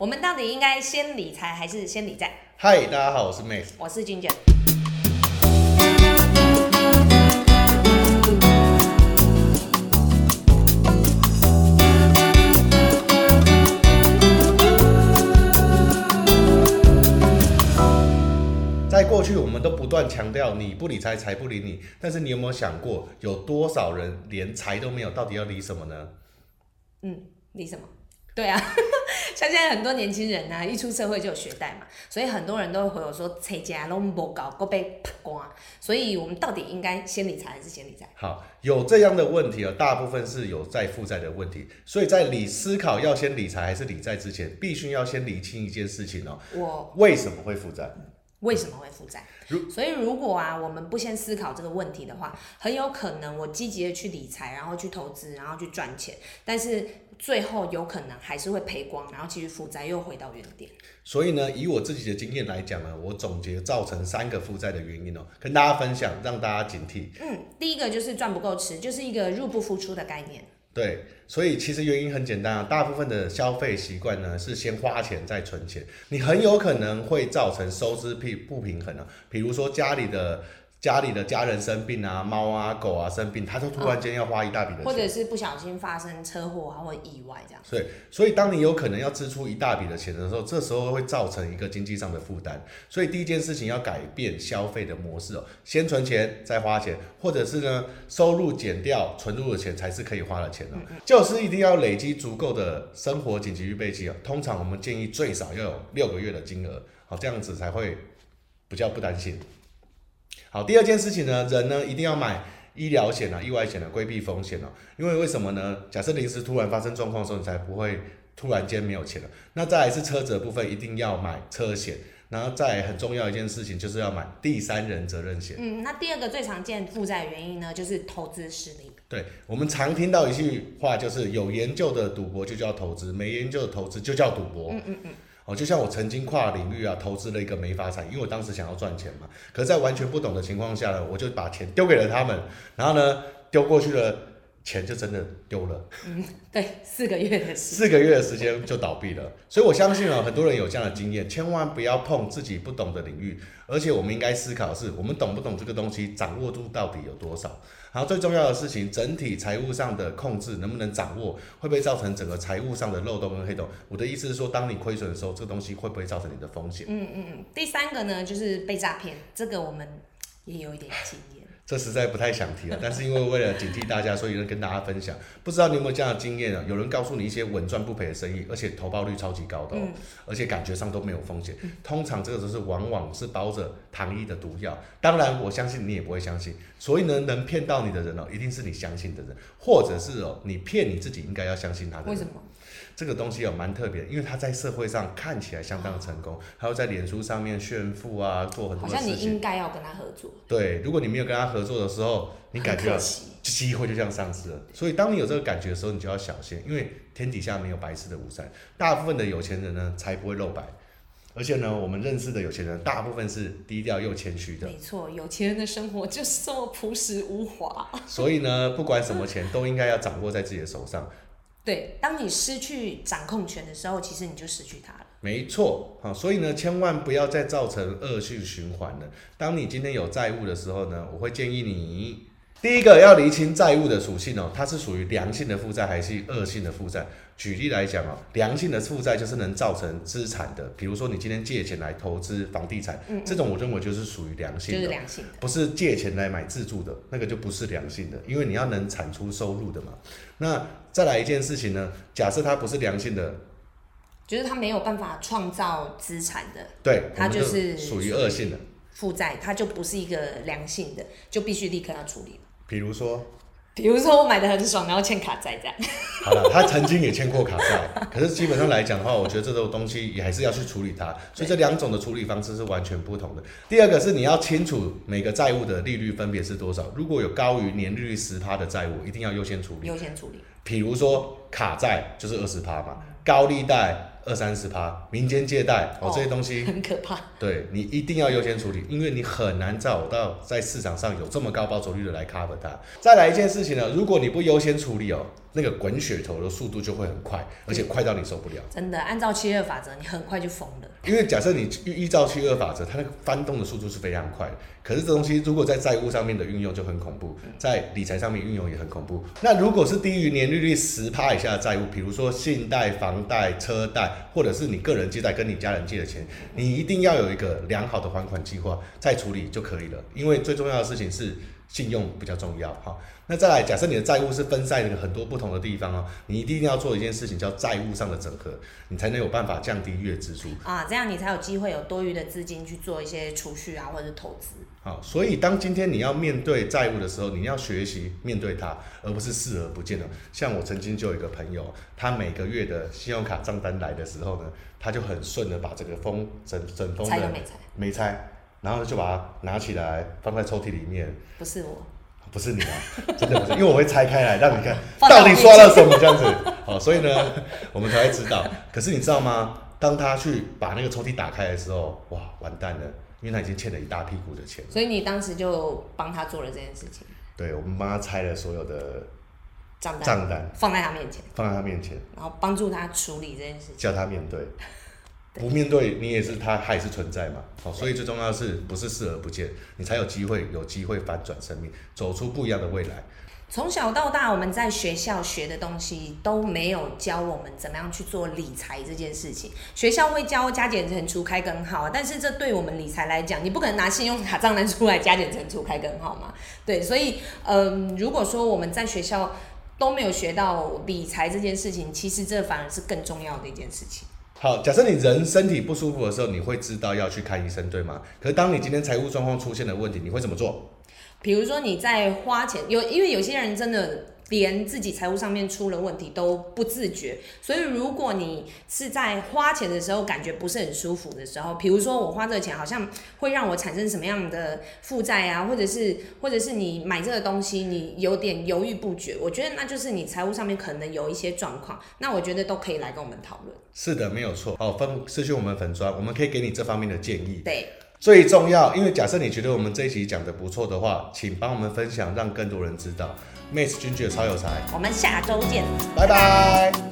我们到底应该先理财还是先理债？嗨，大家好，我是 Max。我是金卷。在过去，我们都不断强调你不理财，财不理你。但是你有没有想过，有多少人连财都没有，到底要理什么呢？嗯，理什么？对啊，像现在很多年轻人呢、一出社会就有学贷嘛，所以很多人都会回我说，拆家都不搞，都被扒光。所以我们到底应该先理财还是先理财？好，有这样的问题啊，大部分是有债负债的问题。所以在理思考要先理财还是理债之前，必须要先理清一件事情哦，我为什么会负债？为什么会负债如？所以如果啊，我们不先思考这个问题的话，很有可能我积极的去理财，然后去投资，然后去赚钱，但是最后有可能还是会赔光，然后继续负债，又回到原点。所以呢，以我自己的经验来讲呢，我总结造成三个负债的原因哦，跟大家分享，让大家警惕。嗯，第一个就是赚不够吃，就是一个入不敷出的概念。对，所以其实原因很简单啊，大部分的消费习惯呢是先花钱再存钱，你很有可能会造成收支不不平衡啊。比如说家里的家里的家人生病啊，猫啊狗啊生病，他就突然间要花一大笔的钱，或者是不小心发生车祸啊，或意外这样。对，所以当你有可能要支出一大笔的钱的时候，这时候会造成一个经济上的负担。所以第一件事情要改变消费的模式哦，先存钱再花钱，或者是呢收入减掉存入的钱才是可以花的钱哦。就是一定要累积足够的生活紧急预备金哦。通常我们建议最少要有六个月的金额，好这样子才会比较不担心。好，第二件事情呢，人呢一定要买医疗险啊、意外险啊，规避风险哦。因为为什么呢？假设临时突然发生状况的时候，你才不会突然间没有钱了。那再来是车子的部分，一定要买车险。然后再很重要一件事情，就是要买第三人责任险。嗯，那第二个最常见负债原因呢，就是投资失利。对我们常听到一句话，就是有研究的赌博就叫投资，没研究的投资就叫赌博。嗯嗯嗯。哦，就像我曾经跨领域啊，投资了一个美发财，因为我当时想要赚钱嘛。可是在完全不懂的情况下呢，我就把钱丢给了他们，然后呢，丢过去了，钱就真的丢了，嗯对，四个月的事。四个月的时间就倒闭了。所以我相信啊，很多人有这样的经验，千万不要碰自己不懂的领域，而且我们应该思考的是，我们懂不懂这个东西，掌握度到底有多少。然后最重要的事情，整体财务上的控制能不能掌握，会不会造成整个财务上的漏洞跟黑洞？我的意思是说，当你亏损的时候，这个东西会不会造成你的风险？嗯嗯嗯。第三个呢，就是被诈骗，这个我们也有一点经验。这实在不太想提了，但是因为为了警惕大家，所以呢跟大家分享。不知道你有没有这样的经验啊？有人告诉你一些稳赚不赔的生意，而且投报率超级高的、哦，而且感觉上都没有风险。通常这个都是往往是包着糖衣的毒药。当然，我相信你也不会相信。所以呢，能骗到你的人哦，一定是你相信的人，或者是哦你骗你自己应该要相信他的人。为什么？这个东西哦蛮特别，因为他在社会上看起来相当成功，还有在脸书上面炫富啊，做很多好像你。应该要跟他合作。对，如果你没有跟他合作的时候，你感觉。机会就这样丧失了。所以当你有这个感觉的时候，你就要小心，因为天底下没有白吃的午餐。大部分的有钱人呢，才不会露白。而且呢，我们认识的有钱人，大部分是低调又谦虚的。没错，有钱人的生活就是这么朴实无华。所以呢，不管什么钱，都应该要掌握在自己的手上。对，当你失去掌控权的时候，其实你就失去它了。没错，好，所以呢，千万不要再造成恶性循环了。当你今天有债务的时候呢，我会建议你，第一个要厘清债务的属性哦，它是属于良性的负债还是恶性的负债。举例来讲哦，良性的负债就是能造成资产的，比如说你今天借钱来投资房地产，嗯嗯这种我认为就是属于良性的。就是良性的。不是借钱来买自住的，那个就不是良性的，因为你要能产出收入的嘛。那再来一件事情呢，假设它不是良性的，就是他没有办法创造资产的对，他就是属于恶性的。负债，他就不是一个良性的，就必须立刻要处理。比如说，比如说我买的很爽，然后欠卡债这样。好了，他曾经也欠过卡债，可是基本上来讲的话，我觉得这种东西也还是要去处理它，所以这两种的处理方式是完全不同的。第二个是你要清楚每个债务的利率分别是多少，如果有高于年利率十趴的债务，一定要优先处理。优先处理。比如说卡债就是二十趴嘛，高利贷、二三十趴，民间借贷哦哦这些东西，很可怕。对你一定要优先处理，因为你很难找到在市场上有这么高报酬率的来 cover 它。再来一件事情呢，如果你不优先处理哦，那个滚雪球的速度就会很快，而且快到你受不了。真的，按照七二法则，你很快就疯了。因为假设你依依照七二法则，它那个翻动的速度是非常快的。可是这东西如果在债务上面的运用就很恐怖，在理财上面运用也很恐怖。那如果是低于年利率十趴以下的债务，比如说信贷、房贷、车贷，或者是你个人借贷跟你家人借的钱，你一定要有一个良好的还款计划，再处理就可以了。因为最重要的事情是信用比较重要哈。那再来，假设你的债务是分散了很多不同的地方哦，你一定要做一件事情叫债务上的整合，你才能有办法降低月支出。啊，这样你才有机会有多余的资金去做一些储蓄啊，或者是投资。好，所以当今天你要面对债务的时候，你要学习面对它，而不是视而不见的。像我曾经就有一个朋友，他每个月的信用卡账单来的时候呢，他就很顺的把这个封整整封的没猜，没拆，然后就把它拿起来放在抽屉里面。不是我。不是你啊，真的不是，因为我会拆开来让你看 到底刷了什么这样子。好，所以呢，我们才会知道。可是你知道吗？当他去把那个抽屉打开的时候，哇，完蛋了，因为他已经欠了一大屁股的钱。所以你当时就帮他做了这件事情，对，我们帮他拆了所有的账单账单，放在他面前，放在他面前，然后帮助他处理这件事情。叫他面对。不面对你也是他，还是存在嘛。好，所以最重要的是不是视而不见，你才有机会有机会反转生命，走出不一样的未来。从小到大，我们在学校学的东西都没有教我们怎么样去做理财这件事情。学校会教加减乘除开根号，但是这对我们理财来讲，你不可能拿信用卡账单出来加减乘除开根号嘛？对，所以，嗯、如果说我们在学校都没有学到理财这件事情，其实这反而是更重要的一件事情。好，假设你人身体不舒服的时候，你会知道要去看医生，对吗？可是当你今天财务状况出现了问题，你会怎么做？比如说你在花钱，有因为有些人真的连自己财务上面出了问题都不自觉，所以如果你是在花钱的时候感觉不是很舒服的时候，比如说我花这个钱好像会让我产生什么样的负债啊，或者是或者是你买这个东西你有点犹豫不决，我觉得那就是你财务上面可能有一些状况，那我觉得都可以来跟我们讨论。是的，没有错。好，分私讯我们粉砖，我们可以给你这方面的建议。对，最重要，因为假设你觉得我们这一集讲的不错的话，请帮我们分享，让更多人知道。Mace 君姐超有才，我们下周见。拜拜。